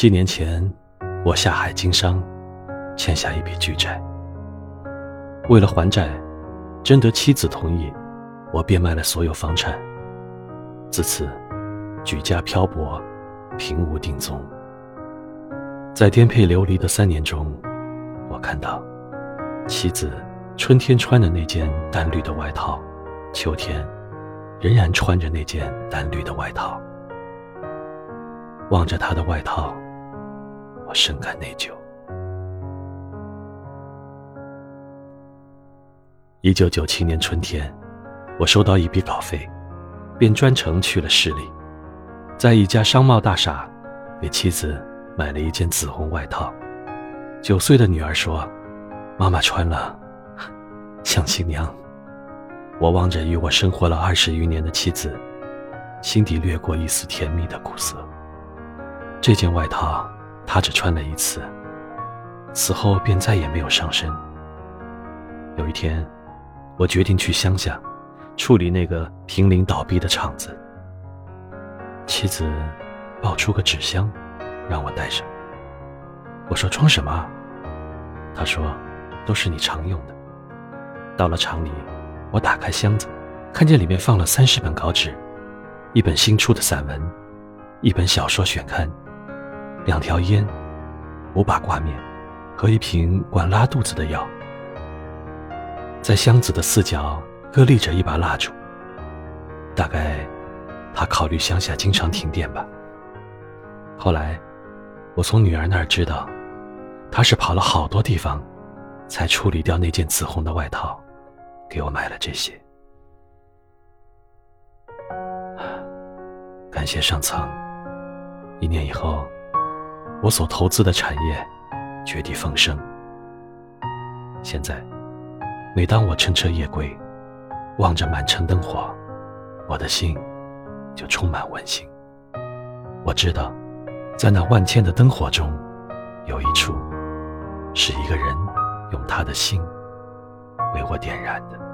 七年前，我下海经商，欠下一笔巨债。为了还债，征得妻子同意，我变卖了所有房产。自此，举家漂泊，平无定踪。在颠沛流离的三年中，我看到妻子春天穿的那件淡绿的外套，秋天仍然穿着那件淡绿的外套。望着她的外套，深感内疚。一九九七年春天，我收到一笔稿费，便专程去了市里，在一家商贸大厦，给妻子买了一件紫红外套。九岁的女儿说：“妈妈穿了，像新娘。”我望着与我生活了二十余年的妻子，心底掠过一丝甜蜜的苦涩。这件外套，他只穿了一次，此后便再也没有上身。有一天，我决定去乡下，处理那个濒临倒闭的厂子。妻子抱出个纸箱，让我带上。我说装什么？他说，都是你常用的。到了厂里，我打开箱子，看见里面放了三十本稿纸，一本新出的散文，一本小说选刊。两条烟，五把挂面，和一瓶管拉肚子的药。在箱子的四角各立着一把蜡烛。大概，他考虑乡下经常停电吧。后来，我从女儿那儿知道，他是跑了好多地方，才处理掉那件紫红的外套，给我买了这些。感谢上苍。一年以后。我所投资的产业绝地逢生。现在，每当我乘车夜归，望着满城灯火，我的心就充满温馨。我知道，在那万千的灯火中，有一处是一个人用他的心为我点燃的。